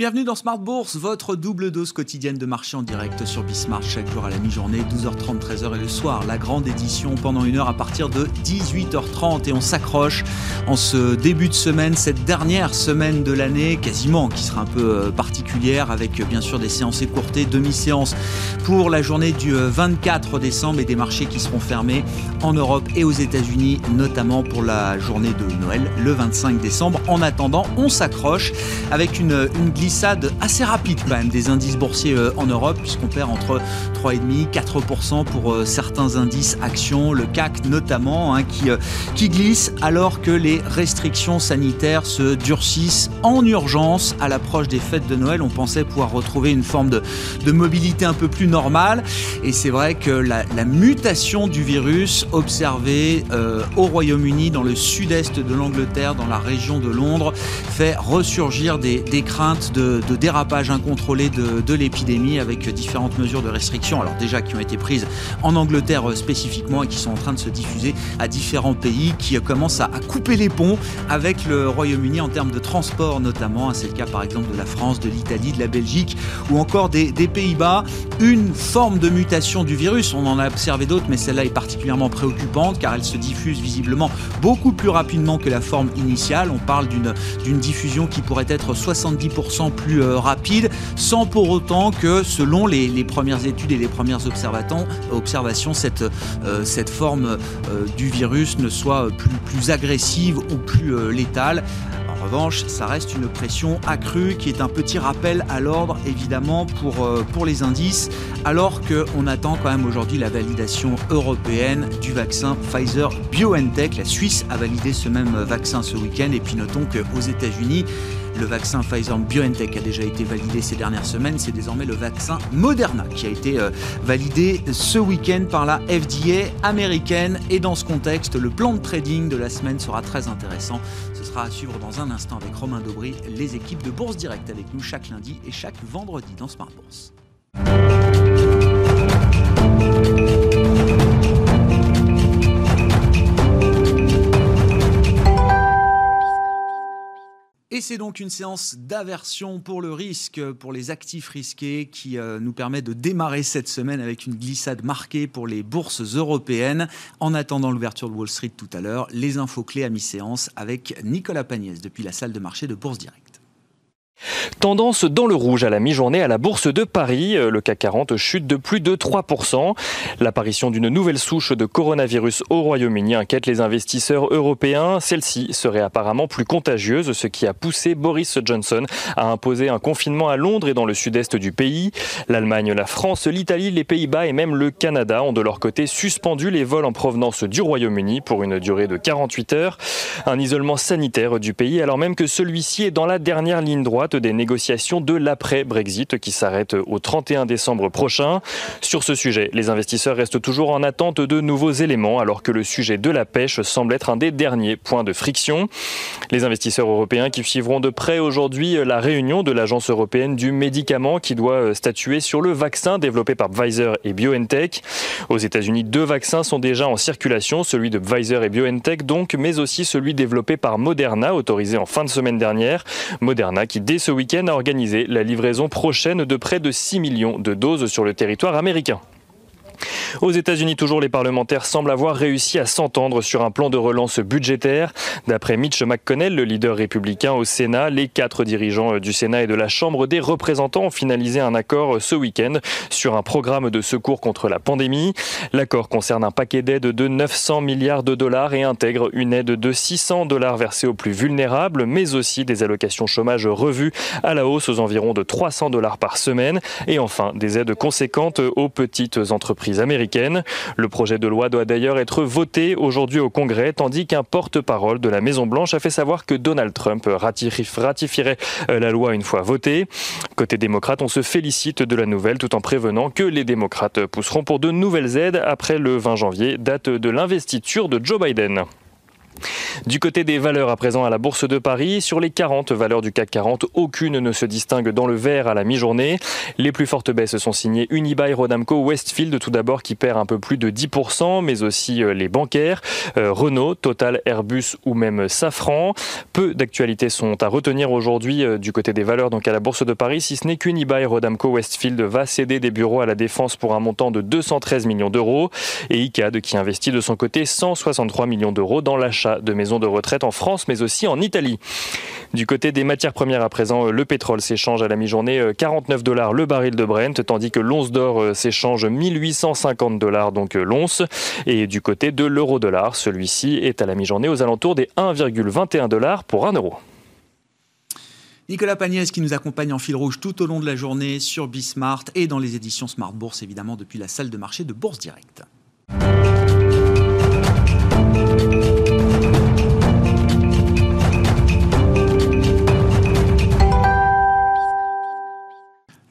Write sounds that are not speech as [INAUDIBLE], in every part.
Bienvenue dans Smart Bourse, votre double dose quotidienne de marché en direct sur Bismart chaque jour à la mi-journée, 12h30, 13h et le soir. La grande édition pendant une heure à partir de 18h30 et on s'accroche en ce début de semaine, cette dernière semaine de l'année, quasiment qui sera un peu euh, particulière avec euh, bien sûr des séances écourtées, demi-séances pour la journée du 24 euh, décembre et des marchés qui seront fermés en Europe et aux États-Unis, notamment pour la journée de Noël le 25 décembre. En attendant, on s'accroche avec une, une glisse assez rapide quand même des indices boursiers euh, en Europe, puisqu'on perd entre 3,5-4% pour euh, certains indices actions, le CAC notamment, hein, qui, euh, qui glisse alors que les restrictions sanitaires se durcissent en urgence à l'approche des fêtes de Noël. On pensait pouvoir retrouver une forme de, de mobilité un peu plus normale. Et c'est vrai que la, mutation du virus observée au Royaume-Uni, dans le sud-est de l'Angleterre, dans la région de Londres, fait ressurgir des, des craintes de de, dérapage incontrôlé de, l'épidémie avec différentes mesures de restriction, alors déjà qui ont été prises en Angleterre euh, spécifiquement et qui sont en train de se diffuser à différents pays qui euh, commencent à, couper les ponts avec le Royaume-Uni en termes de transport notamment. C'est le cas par exemple de la France, de l'Italie, de la Belgique ou encore des, Pays-Bas. Une forme de mutation du virus, on en a observé d'autres, mais celle-là est particulièrement préoccupante car elle se diffuse visiblement beaucoup plus rapidement que la forme initiale. On parle d'une diffusion qui pourrait être 70% plus euh, rapide, sans pour autant que, selon les, premières études et les premières observations, cette, euh, cette forme euh, du virus ne soit plus, plus agressive ou plus létale. En revanche, ça reste une pression accrue qui est un petit rappel à l'ordre évidemment pour, pour les indices, alors qu'on attend quand même aujourd'hui la validation européenne du vaccin Pfizer BioNTech. La Suisse a validé ce même vaccin ce week-end et puis notons qu'aux États-Unis, le vaccin Pfizer BioNTech a déjà été validé ces dernières semaines. C'est désormais le vaccin Moderna qui a été euh, validé ce week-end par la FDA américaine. Et dans ce contexte, le plan de trading de la semaine sera très intéressant. Ce sera à suivre dans un instant avec Romain Daubry, les équipes de Bourse Direct avec nous chaque lundi et chaque vendredi dans Smart Bourse. Et c'est donc une séance d'aversion pour le risque, pour les actifs risqués, qui euh, nous permet de démarrer cette semaine avec une glissade marquée pour les bourses européennes. En attendant l'ouverture de Wall Street tout à l'heure, les infos clés à mi-séance avec Nicolas Pagnès depuis la salle de marché de Bourse Direct. Tendance dans le rouge à la mi-journée à la Bourse de Paris. Euh, le CAC 40 chute de plus de 3%. L'apparition d'une nouvelle souche de coronavirus au Royaume-Uni inquiète les investisseurs européens. Celle-ci serait apparemment plus contagieuse, ce qui a poussé Boris Johnson à imposer un confinement à Londres et dans le sud-est du pays. L'Allemagne, la France, l'Italie, les Pays-Bas et même le Canada ont de leur côté suspendu les vols en provenance du Royaume-Uni pour une durée de 48 heures. Un isolement sanitaire du pays alors même que celui-ci est dans la dernière ligne droite des négociations de l'après-Brexit qui s'arrête au 31 décembre prochain. Sur ce sujet, les investisseurs restent toujours en attente de nouveaux éléments alors que le sujet de la pêche semble être un des derniers points de friction. Les investisseurs européens qui suivront de près aujourd'hui la réunion de l'Agence européenne du médicament qui doit statuer sur le vaccin développé par Pfizer et BioNTech. Aux États-Unis, deux vaccins sont déjà en circulation, celui de Pfizer et BioNTech donc, mais aussi celui développé par Moderna, autorisé en fin de semaine dernière. Moderna qui dès ce week-end a organisé la livraison prochaine de près de 6 millions de doses sur le territoire américain. Aux États-Unis, toujours, les parlementaires semblent avoir réussi à s'entendre sur un plan de relance budgétaire. D'après Mitch McConnell, le leader républicain au Sénat, les quatre dirigeants du Sénat et de la Chambre des représentants ont finalisé un accord ce week-end sur un programme de secours contre la pandémie. L'accord concerne un paquet d'aides de 900 milliards de dollars et intègre une aide de 600 dollars versée aux plus vulnérables, mais aussi des allocations chômage revues à la hausse aux environs de 300 dollars par semaine et enfin des aides conséquentes aux petites entreprises américaines. Le projet de loi doit d'ailleurs être voté aujourd'hui au Congrès, tandis qu'un porte-parole de la Maison-Blanche a fait savoir que Donald Trump ratifierait euh, la loi une fois votée. Côté démocrate, on se félicite de la nouvelle tout en prévenant que les démocrates pousseront pour de nouvelles aides après le 20 janvier, date de l'investiture de Joe Biden. Du côté des valeurs à présent à la Bourse de Paris, sur les 40 valeurs du CAC 40, aucune ne se distingue dans le vert à la mi-journée. Les plus fortes baisses sont signées Unibail, Rodamco, Westfield tout d'abord qui perd un peu plus de 10%, mais aussi euh, les bancaires, euh, Renault, Total, Airbus ou même Safran. Peu d'actualités sont à retenir aujourd'hui euh, du côté des valeurs donc à la Bourse de Paris, si ce n'est qu'Unibail, Rodamco, Westfield va céder des bureaux à la défense pour un montant de 213 millions d'euros et ICAD qui investit de son côté 163 millions d'euros dans l'achat de maisons de retraite en France mais aussi en Italie. Du côté des matières premières à présent, le pétrole s'échange à la mi-journée 49 dollars le baril de Brent tandis que l'once d'or s'échange 1850 dollars donc l'once et du côté de l'euro-dollar, celui-ci est à la mi-journée aux alentours des 1,21 dollars pour 1 euro. Nicolas Pagnès qui nous accompagne en fil rouge tout au long de la journée sur Bismart et dans les éditions Smart Bourse, évidemment depuis la salle de marché de Bourse Direct.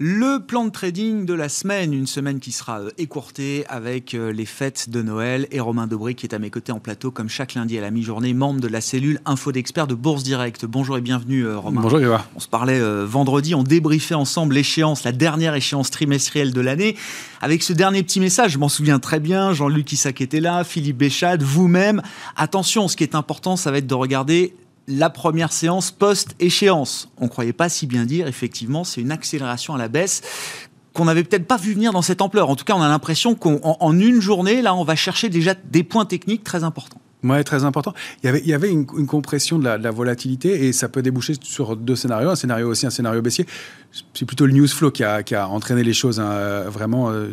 Le plan de trading de la semaine, une semaine qui sera euh, écourtée avec euh, les fêtes de Noël et Romain Dobré qui est à mes côtés en plateau comme chaque lundi à la mi-journée, membre de la cellule Info d'experts de Bourse Direct. Bonjour et bienvenue euh, Romain. Bonjour Eva. On se parlait vendredi, on débriefait ensemble l'échéance, la dernière échéance trimestrielle de l'année avec ce dernier petit message, je m'en souviens très bien, Jean-Luc Isaac était là, Philippe Béchade, vous-même. Attention, ce qui est important, ça va être de regarder la première séance post-échéance. On ne croyait pas si bien dire, effectivement, c'est une accélération à la baisse qu'on n'avait peut-être pas vu venir dans cette ampleur. En tout cas, on a l'impression qu'en une journée, là, on va chercher déjà des points techniques très importants. Ouais, très important. Il y avait, il y avait une, compression de la, volatilité et ça peut déboucher sur deux scénarios. Un scénario aussi, un scénario baissier. C'est plutôt le news flow qui a, entraîné les choses hein, vraiment euh,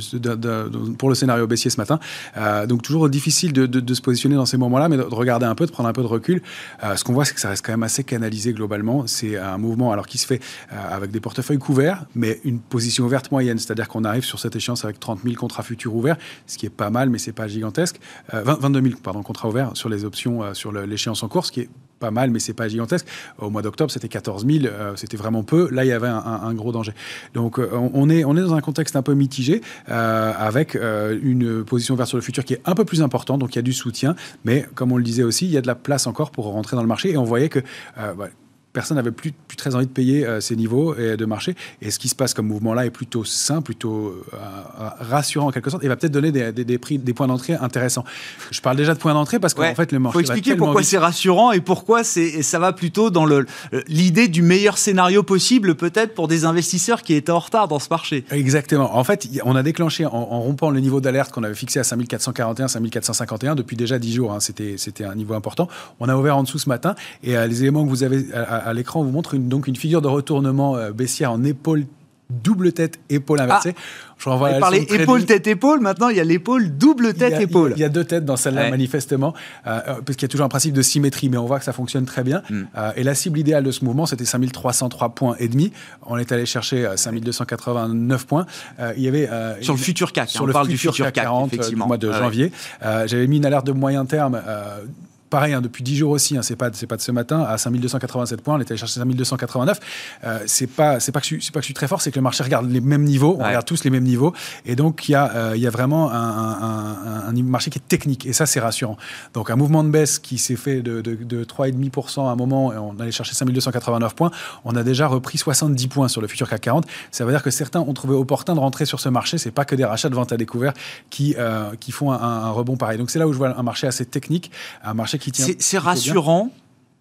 pour le scénario baissier ce matin. Euh, donc toujours difficile de, se positionner dans ces moments-là, mais de, regarder un peu, de prendre un peu de recul. Euh, ce qu'on voit, c'est que ça reste quand même assez canalisé globalement. C'est un mouvement alors qui se fait avec des portefeuilles couverts, mais une position ouverte moyenne, c'est-à-dire qu'on arrive sur cette échéance avec 30 000 contrats futurs ouverts, ce qui est pas mal, mais c'est pas gigantesque. 22 000 pardon contrats ouverts sur les options euh, sur l'échéance en cours, ce qui est pas mal, mais c'est pas gigantesque. Au mois d'octobre, c'était 14 000, euh, c'était vraiment peu. Là, il y avait un, gros danger. Donc, euh, on, est, on est dans un contexte un peu mitigé, avec une position vers sur le futur qui est un peu plus importante, donc il y a du soutien, mais comme on le disait aussi, il y a de la place encore pour rentrer dans le marché, et on voyait que bah, personne n'avait plus, plus, très envie de payer euh, ces niveaux et de marché. Et ce qui se passe comme mouvement-là est plutôt sain, plutôt euh, euh, rassurant en quelque sorte, et va peut-être donner des, des, prix, des points d'entrée intéressants. Je parle déjà de points d'entrée parce qu'en fait, le marché. Il faut expliquer pourquoi c'est rassurant et pourquoi ça va plutôt dans l'idée du meilleur scénario possible, peut-être pour des investisseurs qui étaient en retard dans ce marché. Exactement. En fait, on a déclenché en, rompant le niveau d'alerte qu'on avait fixé à 5441, 5451 depuis déjà 10 jours. Hein, C'était un niveau important. On a ouvert en dessous ce matin et les éléments que vous avez à l'écran, on vous montre une, donc une figure de retournement euh, baissière en épaule double tête, épaule inversée. Ah, je renvoie à épaule, tête, épaule. Maintenant, il y a l'épaule double tête, épaule. Il y, a deux têtes dans celle-là, manifestement, euh, euh, parce qu'il y a toujours un principe de symétrie, mais on voit que ça fonctionne très bien. Hmm. et la cible idéale de ce mouvement, c'était 5303 points et demi. On est allé chercher 5289 points. il y avait sur le futur CAC. Sur hein, le parle futur du futur CAC, 40 du mois de janvier. J'avais mis une alerte de moyen terme pareil, hein, depuis 10 jours aussi, hein, c'est pas, pas de ce matin, à 5287 points, on est allé chercher 5289. Euh, c'est pas, pas que je, pas que je suis très fort, c'est que le marché regarde les mêmes niveaux, on regarde tous les mêmes niveaux, et donc il y a, euh, y a vraiment un, un, marché qui est technique, et ça c'est rassurant. Donc un mouvement de baisse qui s'est fait de, de, de 3,5% à un moment, et on allait chercher 5289 points, on a déjà repris 70 points sur le futur CAC 40. Ça veut dire que certains ont trouvé opportun de rentrer sur ce marché. C'est pas que des rachats de vente à découvert qui, euh, qui font un, un rebond pareil. Donc c'est là où je vois un marché assez technique, un marché c'est rassurant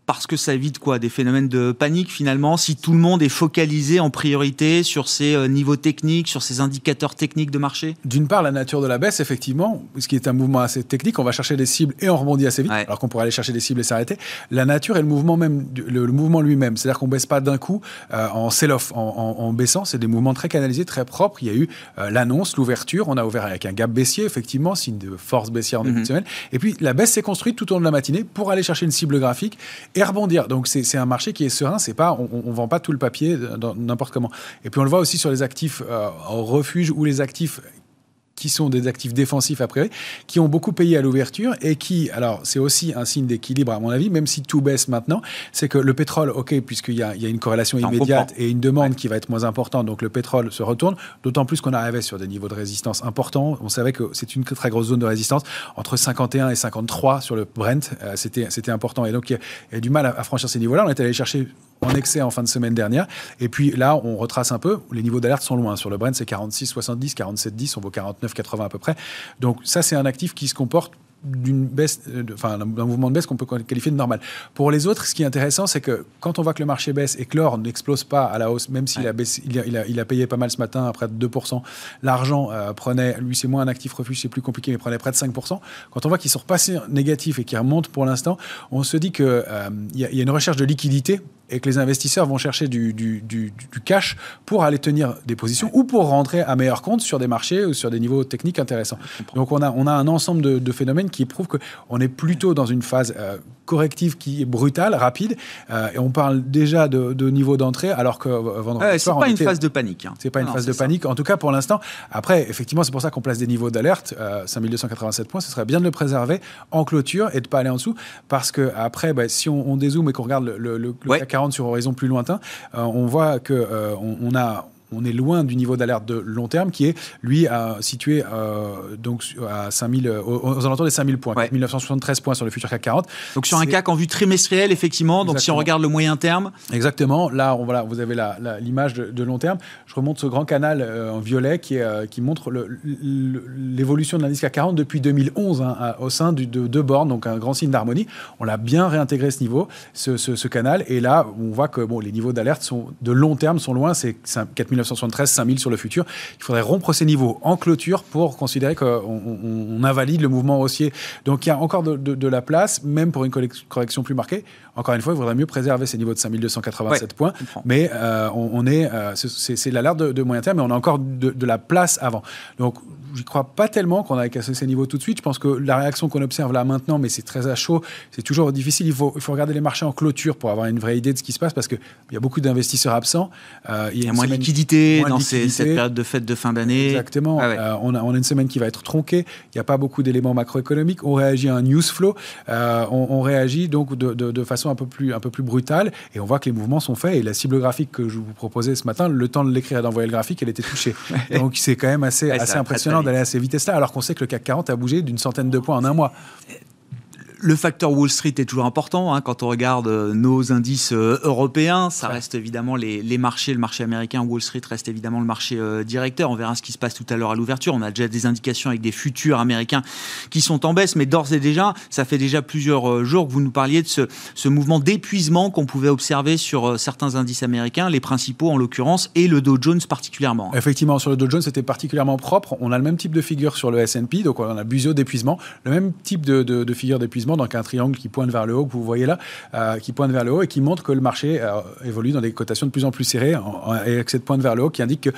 parce que ça évite quoi Des phénomènes de panique finalement Si tout le monde est focalisé en priorité sur ces euh, niveaux techniques, sur ces indicateurs techniques de marché? D'une part, la nature de la baisse, effectivement, ce qui est un mouvement assez technique, on va chercher des cibles et on rebondit assez vite, alors qu'on pourrait aller chercher des cibles et s'arrêter. La nature et le mouvement même, le, mouvement lui-même, c'est-à-dire qu'on baisse pas d'un coup euh, en sell-off, en, baissant, c'est des mouvements très canalisés, très propres. Il y a eu euh, l'annonce, l'ouverture, on a ouvert avec un gap baissier, effectivement, signe de force baissière en début de semaine. Et puis la baisse s'est construite tout au long de la matinée pour aller chercher une cible graphique et rebondir. Donc c'est un marché qui est serein, c'est pas, on, ne vend pas tout le papier n'importe comment. Et puis on le voit aussi sur les actifs euh, en refuge ou les actifs qui sont des actifs défensifs a priori, qui ont beaucoup payé à l'ouverture et qui, alors c'est aussi un signe d'équilibre à mon avis, même si tout baisse maintenant, c'est que le pétrole, ok, puisqu'il y, a, une corrélation immédiate et une demande qui va être moins importante, donc le pétrole se retourne, d'autant plus qu'on arrivait sur des niveaux de résistance importants. On savait que c'est une très grosse zone de résistance, entre 51 et 53 sur le Brent, euh, c'était, c'était important. Et donc il y, a, du mal à, à franchir ces niveaux-là. On est allé chercher en excès en fin de semaine dernière. Et puis là, on retrace un peu. Les niveaux d'alerte sont loin. Sur le Brent, c'est 46, 70, 47, 10. On vaut 49, 80 à peu près. Donc ça, c'est un actif qui se comporte d'une baisse, euh, enfin d'un mouvement de baisse qu'on peut qualifier de normal. Pour les autres, ce qui est intéressant, c'est que quand on voit que le marché baisse et que l'or n'explose pas à la hausse, même s'il a, il a, il a, payé pas mal ce matin, à près de 2%, l'argent euh, prenait, lui c'est moins un actif refuge, c'est plus compliqué, mais prenait près de 5%. Quand on voit qu'ils sont repassés négatifs et qu'ils remontent pour l'instant, on se dit qu'il euh, y, a une recherche de liquidité et que les investisseurs vont chercher du, du, du, cash pour aller tenir des positions ou pour rentrer à meilleur compte sur des marchés ou sur des niveaux techniques intéressants. Donc on a, on a un ensemble de, de phénomènes qui prouvent qu'on est plutôt dans une phase euh, corrective qui est brutale, rapide, euh, et on parle déjà de, de niveau d'entrée alors que euh, vendredi C'est pas une phase de panique. Hein. C'est pas une phase de panique, en tout cas pour l'instant. Après, effectivement, c'est pour ça qu'on place des niveaux d'alerte. 5287 points, ce serait bien de le préserver en clôture et de pas aller en dessous parce que après, bah, si on, on, dézoome et qu'on regarde le, le, 40 sur horizon plus lointain, euh, on voit que euh, on, a on est loin du niveau d'alerte de long terme qui est, lui, situé euh, donc à 5000, euh, aux, alentours des 5000 points, 1973 points sur le futur CAC 40. Donc sur un CAC en vue trimestrielle, effectivement. Donc si on regarde le moyen terme. Exactement. Là, on, voilà, vous avez l'image de, long terme. Je remonte ce grand canal euh, en violet qui, qui montre l'évolution de l'indice CAC 40 depuis 2011 hein, au sein de deux bornes, donc un grand signe d'harmonie. On l'a bien réintégré ce niveau, ce, ce, canal. Et là, on voit que bon, les niveaux d'alerte sont de long terme sont loin. C'est 4000 1973, 5000 sur le futur. Il faudrait rompre ces niveaux en clôture pour considérer qu'on on, invalide le mouvement haussier. Donc il y a encore de, la place, même pour une correction plus marquée. Encore une fois, il faudrait mieux préserver ces niveaux de 5287 points. Mais euh, on, est, euh, c'est l'alerte de, de, moyen terme, mais on a encore de, la place avant. Donc je crois pas tellement qu'on a cassé ces niveaux tout de suite. Je pense que la réaction qu'on observe là maintenant, mais c'est très à chaud, c'est toujours difficile. Il faut, il faut regarder les marchés en clôture pour avoir une vraie idée de ce qui se passe parce qu'il y a beaucoup d'investisseurs absents. Euh, il y a, moins de liquidité dans cette période de fête de fin d'année. Exactement. Ah euh, on, a, on, a, une semaine qui va être tronquée. Il n'y a pas beaucoup d'éléments macroéconomiques. On réagit à un news flow. Euh, on, réagit donc de, de, façon un peu, plus, un peu plus brutale et on voit que les mouvements sont faits. Et la cible graphique que je vous proposais ce matin, le temps de l'écrire et d'envoyer le graphique, elle était touchée. [LAUGHS] donc c'est quand même assez, assez impressionnant d'aller à ces vitesses-là, alors qu'on sait que le CAC 40 a bougé d'une centaine de points en un mois le facteur Wall Street est toujours important. Hein, quand on regarde euh, nos indices euh, européens, ça reste évidemment les, marchés. Le marché américain, Wall Street reste évidemment le marché euh, directeur. On verra ce qui se passe tout à l'heure à l'ouverture. On a déjà des indications avec des futurs américains qui sont en baisse, mais d'ores et déjà, ça fait déjà plusieurs jours que vous nous parliez de ce, ce mouvement d'épuisement qu'on pouvait observer sur certains indices américains, les principaux en l'occurrence, et le Dow Jones particulièrement. Effectivement, sur le Dow Jones, c'était particulièrement propre. On a le même type de figure sur le S&P, donc on a busio d'épuisement, le même type de, de figure d'épuisement donc un triangle qui pointe vers le haut, que vous voyez là, euh, qui pointe vers le haut et qui montre que le marché euh, évolue dans des cotations de plus en plus serrées, et avec cette pointe vers le haut qui indique que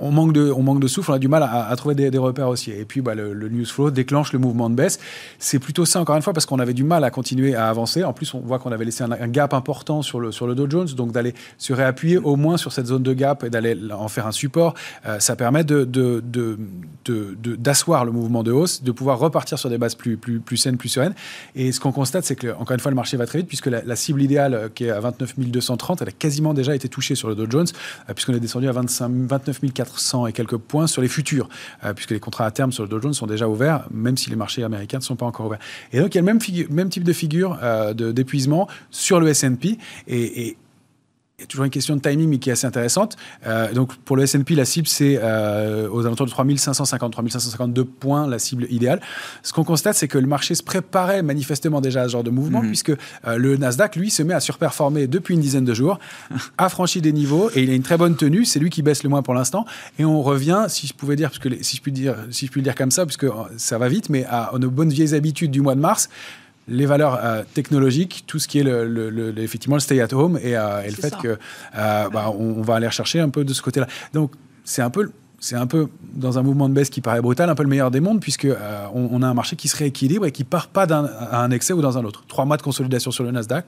on manque de, on manque de souffle, on a du mal à, trouver des, repères haussiers. Et puis, bah, le, news flow déclenche le mouvement de baisse. C'est plutôt ça, encore une fois, parce qu'on avait du mal à continuer à avancer. En plus, on voit qu'on avait laissé un, gap important sur le, sur le Dow Jones. Donc, d'aller se réappuyer au moins sur cette zone de gap et d'aller en faire un support, euh, ça permet de, d'asseoir le mouvement de hausse, de pouvoir repartir sur des bases plus, plus, plus saines, plus sereines. Et ce qu'on constate, c'est que, encore une fois, le marché va très vite, puisque la, cible idéale, euh, qui est à 29 230, elle a quasiment déjà été touchée sur le Dow Jones, euh, puisqu'on est descendu à 25, 29 400 400 et quelques points sur les futurs, euh, puisque les contrats à terme sur le Dow Jones sont déjà ouverts, même si les marchés américains ne sont pas encore ouverts. Et donc, il y a le même, type de figure euh, d'épuisement sur le S&P. et il y a toujours une question de timing, mais qui est assez intéressante. Euh, donc, pour le S&P, la cible, c'est euh, aux alentours de 3550, 3552 points, la cible idéale. Ce qu'on constate, c'est que le marché se préparait manifestement déjà à ce genre de mouvement, mhm. puisque euh, le Nasdaq, lui, se met à surperformer depuis une dizaine de jours, [LAUGHS] a franchi des niveaux, et il a une très bonne tenue. C'est lui qui baisse le moins pour l'instant. Et on revient, si je pouvais dire, parce que si je puis dire, si je puis le dire comme ça, puisque ça va vite, mais à, à nos bonnes vieilles habitudes du mois de mars, les valeurs euh, technologiques, tout ce qui est le, effectivement le stay at home et, euh, le fait que euh, bah, on, va aller chercher un peu de ce côté-là. Donc c'est un peu c'est un peu dans un mouvement de baisse qui paraît brutal, un peu le meilleur des mondes, puisque on, a un marché qui se rééquilibre et qui part pas d'un un excès ou dans un autre. Trois mois de consolidation sur le Nasdaq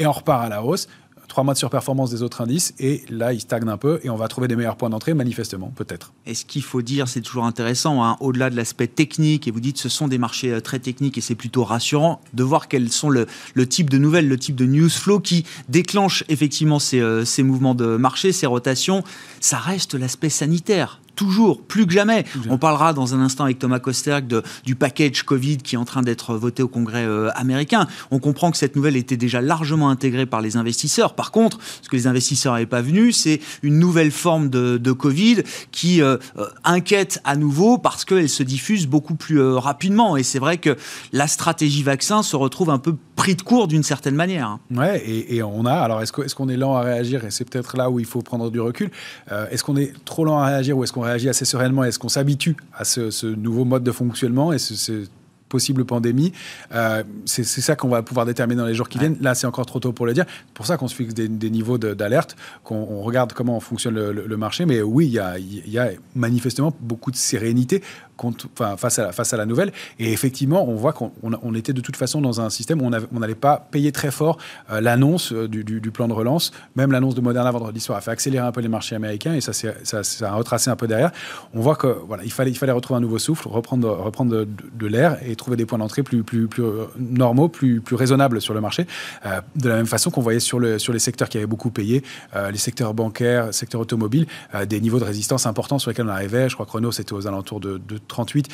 et on repart à la hausse. Trois mois de surperformance des autres indices et là, il stagne un peu et on va trouver des meilleurs points d'entrée, manifestement, peut-être. Et ce qu'il faut dire, c'est toujours intéressant, hein, au-delà de l'aspect technique, et vous dites ce sont des marchés euh, très techniques et c'est plutôt rassurant de voir quels sont le, type de nouvelles, le type de news flow qui déclenche effectivement ces, euh, ces mouvements de marché, ces rotations. Ça reste l'aspect sanitaire toujours, plus que jamais. On parlera dans un instant avec Thomas Kosterk de, du package Covid qui est en train d'être voté au Congrès euh, américain. On comprend que cette nouvelle était déjà largement intégrée par les investisseurs. Par contre, ce que les investisseurs n'avaient pas venu, c'est une nouvelle forme de, de Covid qui euh, euh, inquiète à nouveau parce qu'elle se diffuse beaucoup plus rapidement. Et c'est vrai que la stratégie vaccin se retrouve un peu pris de court d'une certaine manière. Ouais, et, et, on a. Alors, est-ce qu'on est, est, lent à réagir? Et c'est peut-être là où il faut prendre du recul. est-ce qu'on est trop lent à réagir ou est-ce qu'on réagit assez sereinement Est-ce qu'on s'habitue à ce, nouveau mode de fonctionnement et ce, possible pandémie. Euh, c'est ça qu'on va pouvoir déterminer dans les jours qui viennent. Là, c'est encore trop tôt pour le dire. C'est pour ça qu'on se fixe des, niveaux d'alerte, qu'on regarde comment fonctionne le, marché. Mais oui, il y, a, il y a manifestement beaucoup de sérénité face, à, la nouvelle. Et effectivement, on voit qu'on on était de toute façon dans un système où on n'allait pas payer très fort euh, l'annonce euh, du, plan de relance. Même l'annonce de Moderna vendredi soir a fait accélérer un peu les marchés américains et ça, ça, ça, a retracé un peu derrière. On voit que voilà, il fallait, il fallait retrouver un nouveau souffle, reprendre, reprendre de, l'air et trouver des points d'entrée plus, plus, plus euh, normaux, plus, plus raisonnables sur le marché. de la même façon qu'on voyait sur, le, sur les secteurs qui avaient beaucoup payé, les secteurs bancaires, secteur automobile, des niveaux de résistance importants sur lesquels on arrivait. Je crois que Renault, c'était aux alentours de, de 38,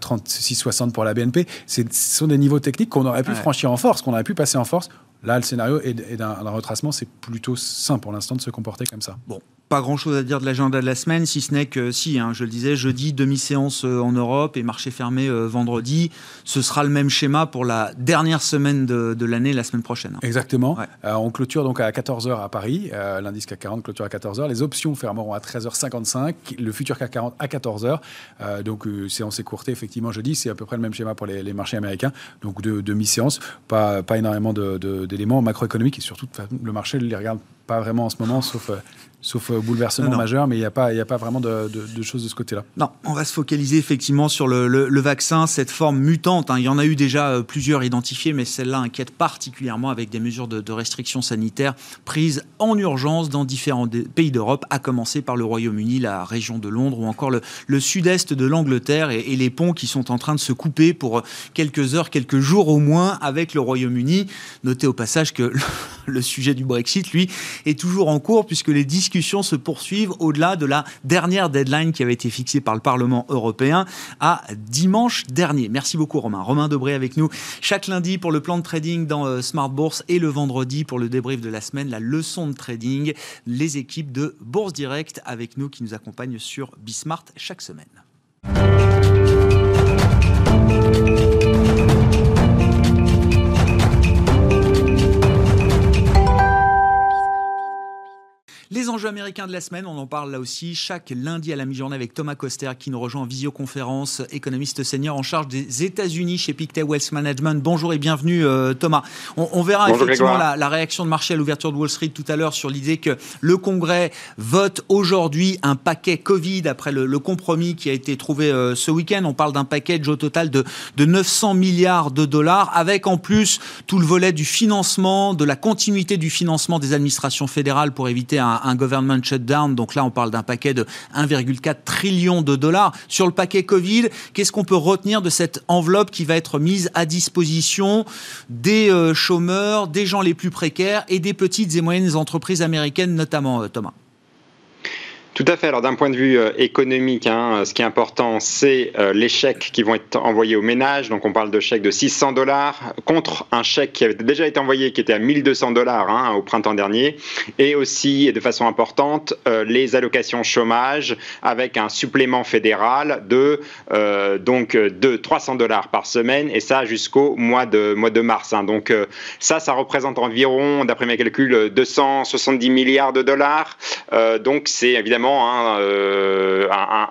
36, 60 pour la BNP. Ce sont des niveaux techniques qu'on aurait pu franchir en force, qu'on aurait pu passer en force. Là, le scénario est, d'un retracement. C'est plutôt sain pour l'instant de se comporter comme ça. Bon, pas grand-chose à dire de l'agenda de la semaine, si ce n'est que, si, hein, je le disais, jeudi, demi-séance euh, en Europe et marché fermé euh, vendredi. Ce sera le même schéma pour la dernière semaine de, l'année, la semaine prochaine. Hein. Exactement. Euh, on clôture donc à 14h à Paris. L'indice CAC 40 clôture à 14h. Les options fermeront à 13h55. Le futur CAC 40 à 14h. donc, séance écourtée, effectivement, jeudi. C'est à peu près le même schéma pour les, marchés américains. Donc, de demi-séance. Pas, pas énormément d'éléments macroéconomiques et surtout, le marché les regarde pas vraiment en ce moment, sauf sauf euh, bouleversement majeur, mais il n'y a, pas, a pas vraiment de, choses de ce côté-là. Non, on va se focaliser effectivement sur le, vaccin, cette forme mutante. Hein. Il y en a eu déjà euh, plusieurs identifiés, mais celle-là inquiète particulièrement avec des mesures de, restrictions sanitaires prises en urgence dans différents pays d'Europe, à commencer par le Royaume-Uni, la région de Londres ou encore le, sud-est de l'Angleterre et, et, les ponts qui sont en train de se couper pour quelques heures, quelques jours au moins avec le Royaume-Uni. Notez au passage que [LAUGHS] le sujet du Brexit, lui, est toujours en cours puisque les discussions se poursuivent au-delà de la dernière deadline qui avait été fixée par le Parlement européen à dimanche dernier. Merci beaucoup Romain. Romain Debré avec nous chaque lundi pour le plan de trading dans euh, Smart Bourse et le vendredi pour le débrief de la semaine, la leçon de trading, les équipes de Bourse Direct avec nous qui nous accompagnent sur Bismart chaque semaine. Enjeux américains de la semaine, on en parle là aussi chaque lundi à la mi-journée avec Thomas Coster qui nous rejoint en visioconférence, économiste senior en charge des États-Unis chez Pictet Wealth Management. Bonjour et bienvenue euh, Thomas. On, verra effectivement la, réaction de marché à l'ouverture de Wall Street tout à l'heure sur l'idée que le Congrès vote aujourd'hui un paquet Covid après le, compromis qui a été trouvé euh, ce week-end. On parle d'un package au total de, de 900 milliards de dollars avec en plus tout le volet du financement, de la continuité du financement des administrations fédérales pour éviter un, un Donc là, on parle d'un paquet de 1,4 trillion de dollars. Sur le paquet Covid, qu'est-ce qu'on peut retenir de cette enveloppe qui va être mise à disposition des euh, chômeurs, des gens les plus précaires et des petites et moyennes entreprises américaines, notamment, euh, Thomas? Tout à fait. Alors d'un point de vue euh, économique, hein, ce qui est important, c'est euh, les chèques qui vont être envoyés aux ménages. Donc on parle de chèques de 600 dollars contre un chèque qui avait déjà été envoyé, qui était à 1200 dollars hein, au printemps dernier. Et aussi, et de façon importante, euh, les allocations chômage avec un supplément fédéral de donc de 300 dollars par semaine et ça jusqu'au mois de mois de mars. Hein. Donc ça, ça représente environ, d'après mes calculs, 270 milliards de dollars. donc c'est évidemment hein,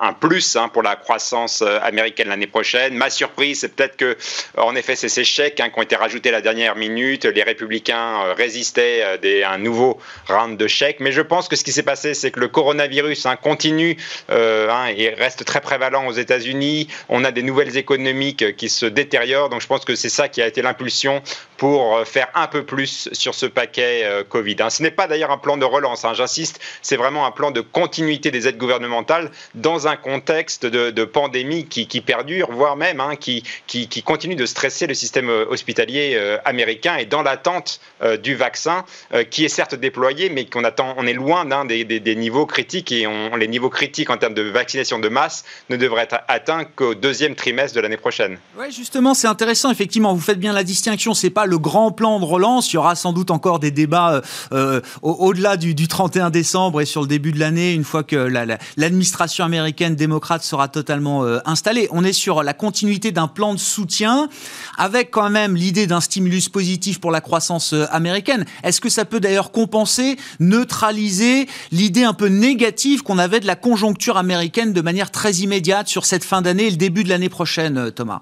un, plus hein, pour la croissance américaine l'année prochaine. Ma surprise, c'est peut-être que, en effet, c'est ces chèques qui ont été rajoutés à la dernière minute. Les républicains résistaient à un nouveau round de chèques. Mais je pense que ce qui s'est passé, c'est que le coronavirus continue et reste très prévalent aux États-Unis. On a des nouvelles économiques qui se détériorent. Donc je pense que c'est ça qui a été l'impulsion pour euh, faire un peu plus sur ce paquet euh, Covid. Hein. Ce n'est pas d'ailleurs un plan de relance, hein, j'insiste, c'est vraiment un plan de continuité des aides gouvernementales dans un contexte de, pandémie qui, perdure, voire même hein, qui, qui, continue de stresser le système euh, hospitalier américain et dans l'attente du vaccin qui est certes déployé, mais qu'on attend, on est loin d'un des, des, niveaux critiques et on, les niveaux critiques en termes de vaccination de masse ne devraient être atteints qu'au deuxième trimestre de l'année prochaine. Oui, justement, c'est intéressant. Effectivement, vous faites bien la distinction. C'est pas le grand plan de relance. Il y aura sans doute encore des débats euh, euh, au-delà du, 31 décembre et sur le début de l'année, une fois que l'administration américaine démocrate sera totalement euh, installée. On est sur la continuité d'un plan de soutien avec quand même l'idée d'un stimulus positif pour la croissance américaine. Est-ce que ça peut d'ailleurs compenser, neutraliser l'idée un peu négative qu'on avait de la conjoncture américaine de manière très immédiate sur cette fin d'année et le début de l'année prochaine, Thomas?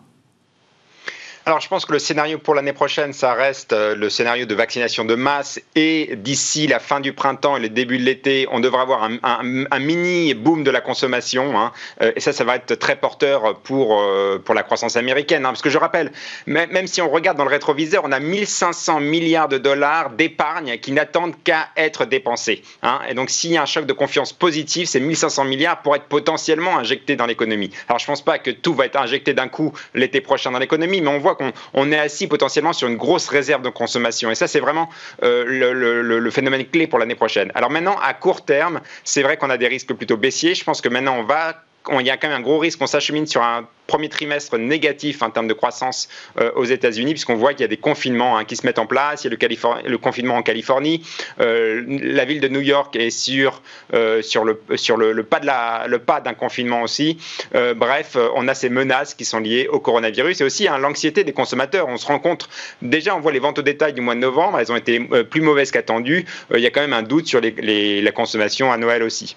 Alors, je pense que le scénario pour l'année prochaine, ça reste euh, le scénario de vaccination de masse. Et d'ici la fin du printemps et le début de l'été, on devrait avoir un, mini boom de la consommation. Hein. Euh, et ça, ça va être très porteur pour, euh, pour la croissance américaine. Hein. Parce que je rappelle, même si on regarde dans le rétroviseur, on a 1500 milliards de dollars d'épargne qui n'attendent qu'à être dépensés. Hein. Et donc, s'il y a un choc de confiance positif, ces 1500 milliards pourraient être potentiellement injectés dans l'économie. Alors, je ne pense pas que tout va être injecté d'un coup l'été prochain dans l'économie, mais on voit qu'on est assis potentiellement sur une grosse réserve de consommation. Et ça, c'est vraiment euh, le, phénomène clé pour l'année prochaine. Alors maintenant, à court terme, c'est vrai qu'on a des risques plutôt baissiers. Je pense que maintenant, on va il y a quand même un gros risque qu'on s'achemine sur un premier trimestre négatif en termes de croissance euh, aux États-Unis, puisqu'on voit qu'il y a des confinements hein, qui se mettent en place. Il y a le, confinement en Californie. Euh, la ville de New York est sur, euh, le, pas d'un confinement aussi. bref, on a ces menaces qui sont liées au coronavirus et aussi à l'anxiété des consommateurs. On se rend compte, déjà, on voit les ventes au détail du mois de novembre, elles ont été plus mauvaises qu'attendues. il y a quand même un doute sur la consommation à Noël aussi.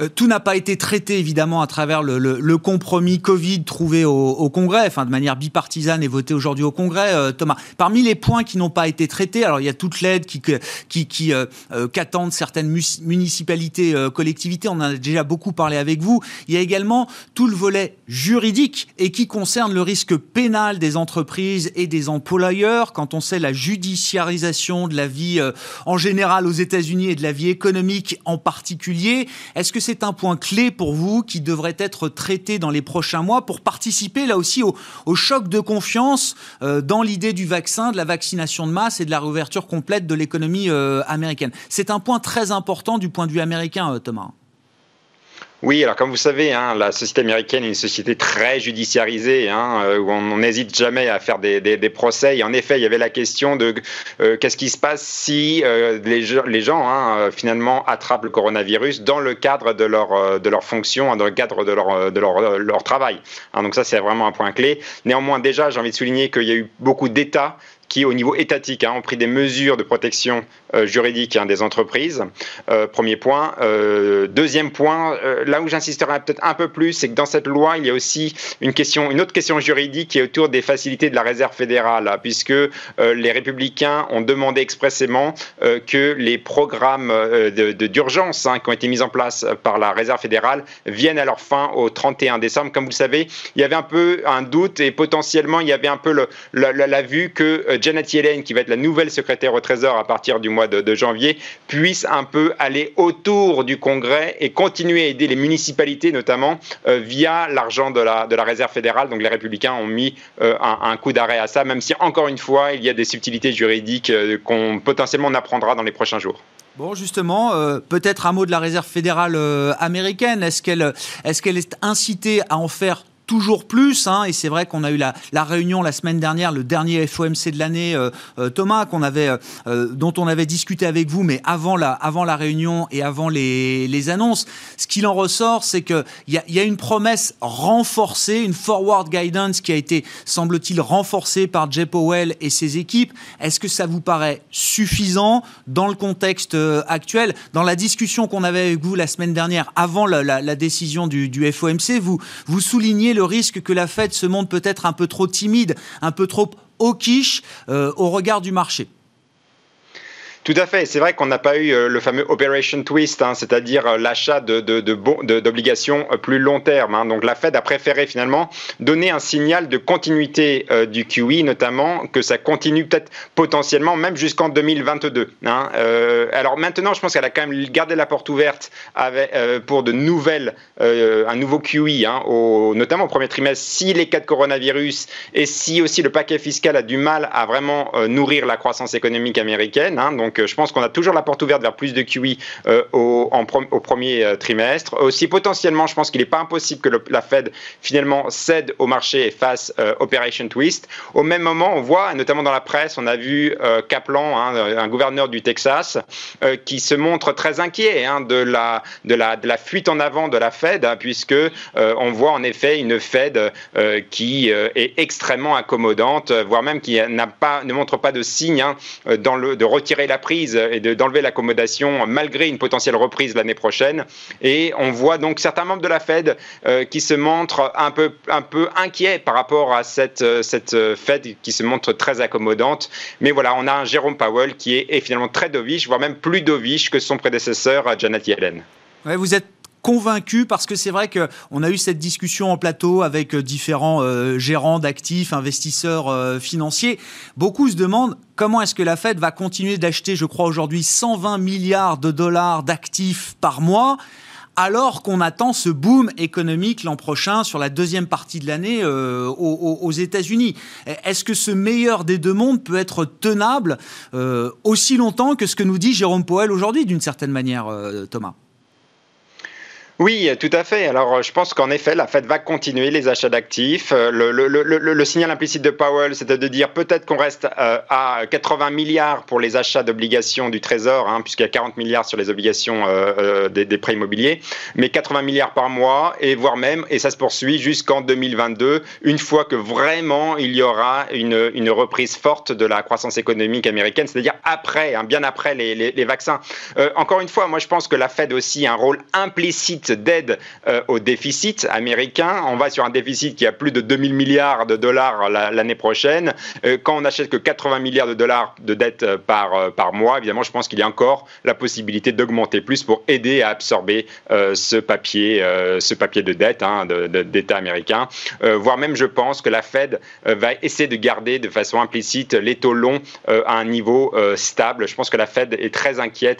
Euh, tout n'a pas été traité évidemment à travers le, compromis Covid trouvé au, Congrès, enfin de manière bipartisane et voté aujourd'hui au Congrès. Euh, Thomas, parmi les points qui n'ont pas été traités, alors il y a toute l'aide qui, qui, qui euh, qu'attendent certaines municipalités, collectivités. On en a déjà beaucoup parlé avec vous. Il y a également tout le volet juridique et qui concerne le risque pénal des entreprises et des employeurs. Quand on sait la judiciarisation de la vie en général aux États-Unis et de la vie économique en particulier, est-ce que c'est un point clé pour vous qui devrait être traité dans les prochains mois pour participer là aussi au, choc de confiance euh, dans l'idée du vaccin, de la vaccination de masse et de la réouverture complète de l'économie euh, américaine C'est un point très important du point de vue américain, euh, Thomas. Oui, alors comme vous savez, hein, la société américaine est une société très judiciarisée, hein, euh, où on n'hésite jamais à faire des, procès. Et en effet, il y avait la question de euh, qu'est-ce qui se passe si euh, les, gens hein, finalement attrapent le coronavirus dans le cadre de leur, de leur fonction, dans le cadre de leur, de leur, travail. donc ça, c'est vraiment un point clé. Néanmoins, déjà, j'ai envie de souligner qu'il y a eu beaucoup d'États qui, au niveau étatique, ont pris des mesures de protection juridique hein, des entreprises. Euh, premier point. Euh, deuxième point, là où j'insisterai peut-être un peu plus, c'est que dans cette loi, il y a aussi une question, une autre question juridique qui est autour des facilités de la réserve fédérale, hein, puisque les républicains ont demandé expressément que les programmes d'urgence qui ont été mis en place par la réserve fédérale viennent à leur fin au 31 décembre. Comme vous le savez, il y avait un peu un doute et potentiellement il y avait un peu la, la, vue que Janet Yellen, qui va être la nouvelle secrétaire au Trésor à partir du mois de, janvier, puisse un peu aller autour du Congrès et continuer à aider les municipalités, notamment euh, via l'argent de la, de la Réserve fédérale. Donc les républicains ont mis euh, un, coup d'arrêt à ça, même si encore une fois, il y a des subtilités juridiques euh, qu'on potentiellement on apprendra dans les prochains jours. Bon, justement, peut-être un mot de la réserve fédérale américaine. Est-ce qu'elle est, qu'elle est incitée à en faire toujours plus, hein, et c'est vrai qu'on a eu la, réunion la semaine dernière, le dernier FOMC de l'année, euh, euh, Thomas, euh, dont on avait discuté avec vous, mais avant la, réunion et avant les, annonces. Ce qu'il en ressort, c'est qu'il y a, une promesse renforcée, une forward guidance qui a été, semble-t-il, renforcée par Jay Powell et ses équipes. Est-ce que ça vous paraît suffisant dans le contexte actuel? Dans la discussion qu'on avait avec vous la semaine dernière, avant la, décision du, du FOMC, vous, vous soulignez le le risque que la Fed se montre peut-être un peu trop timide, un peu trop hawkish euh, au regard du marché. Tout à fait. C'est vrai qu'on n'a pas eu euh, le fameux Operation Twist, hein, c'est-à-dire euh, l'achat d'obligations de, de, de, plus long terme. Hein. Donc la Fed a préféré finalement donner un signal de continuité euh, du QE, notamment que ça continue peut-être potentiellement même jusqu'en 2022. Hein. Euh, alors maintenant, je pense qu'elle a quand même gardé la porte ouverte euh, pour de nouvelles, euh, un nouveau QE, notamment au premier trimestre, si les cas de coronavirus et si aussi le paquet fiscal a du mal à vraiment nourrir la croissance économique américaine. Donc donc euh, je pense qu'on a toujours la porte ouverte vers plus de QE euh, au, premier euh, trimestre. Aussi potentiellement, je pense qu'il n'est pas impossible que la Fed finalement cède au marché et fasse Operation Twist. Au même moment, on voit, notamment dans la presse, on a vu Kaplan, hein, un gouverneur du Texas, qui se montre très inquiet hein, de, la, fuite en avant de la Fed, hein, puisque on voit en effet une Fed qui est extrêmement accommodante, voire même qui ne montre pas de signe le, de retirer la et d'enlever l'accommodation malgré une potentielle reprise l'année prochaine. Et on voit donc certains membres de la Fed euh, qui se montrent un peu, un peu inquiets par rapport à cette, euh, cette euh, Fed qui se montre très accommodante. Mais voilà, on a un Jérôme Powell qui est, finalement très dovish, voire même plus dovish que son prédécesseur Janet Yellen. Vous êtes convaincu parce que c'est vrai qu'on a eu cette discussion en plateau avec euh, différents euh, gérants d'actifs, investisseurs euh, financiers. Beaucoup se demandent comment est-ce que la Fed va continuer d'acheter, je crois aujourd'hui, 120 milliards de dollars d'actifs par mois alors qu'on attend ce boom économique l'an prochain sur la deuxième partie de l'année aux, États-Unis. Est-ce que ce meilleur des deux mondes peut être tenable aussi longtemps que ce que nous dit Jérôme Powell aujourd'hui, d'une certaine manière, Thomas? Oui, tout à fait. Alors, euh, je pense qu'en effet, la Fed va continuer les achats d'actifs. Euh, le, signal implicite de Powell, c'était de dire peut-être qu'on reste euh, à 80 milliards pour les achats d'obligations du Trésor, hein, puisqu'il y a 40 milliards sur les obligations des, prêts immobiliers, mais 80 milliards par mois, et voire même, et ça se poursuit jusqu'en 2022, une fois que vraiment il y aura une, reprise forte de la croissance économique américaine, c'est-à-dire après, hein, bien après les vaccins. encore une fois, moi je pense que la Fed aussi a un rôle implicite d'aide euh, au déficit américain. On va sur un déficit qui a plus de 2000 milliards de dollars l'année prochaine. Euh, quand on n'achète que 80 milliards de dollars de dette euh, par, par mois, évidemment, je pense qu'il y a encore la possibilité d'augmenter plus pour aider à absorber ce, papier, ce papier de dette hein, d'État américain. voire même, je pense que la Fed va essayer de garder de façon implicite les taux longs à un niveau stable. Je pense que la Fed est très inquiète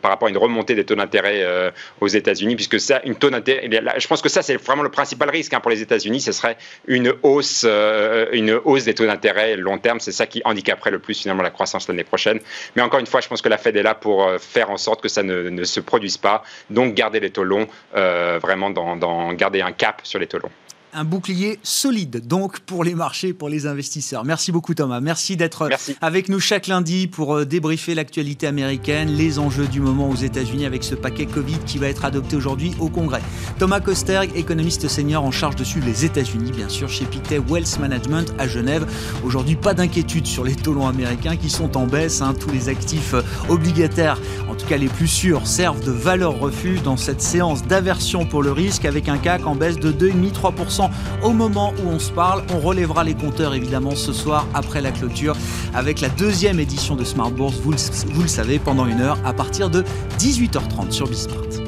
par rapport à une remontée des taux d'intérêt aux États-Unis, puisque taux Je pense que ça, c'est vraiment le principal risque hein, pour les États-Unis. Ce serait une hausse, euh, une hausse des taux d'intérêt long terme. C'est ça qui handicaperait le plus finalement la croissance l'année prochaine. Mais encore une fois, je pense que la Fed est là pour euh, faire en sorte que ça ne, se produise pas. Donc, garder les taux longs, euh, vraiment dans, garder un cap sur les taux longs un bouclier solide donc pour les marchés, pour les investisseurs. Merci beaucoup Thomas. Merci d'être avec nous chaque lundi pour euh, débriefer l'actualité américaine, les enjeux du moment aux États-Unis avec ce paquet Covid qui va être adopté aujourd'hui au Congrès. Thomas Kosterg, économiste senior en charge de suivre les États-Unis, bien sûr, chez Pictet Wealth Management à Genève. Aujourd'hui, pas d'inquiétude sur les taux longs américains qui sont en baisse. Hein. Tous les actifs euh, obligataires, en tout cas les plus sûrs, servent de valeur refuge dans cette séance d'aversion pour le risque avec un CAC en baisse de 2,5-3% au moment où on se parle. On relèvera les compteurs évidemment ce soir après la clôture avec la deuxième édition de Smart Bourse, vous le, vous le savez, pendant une heure à partir de 18h30 sur Bismart.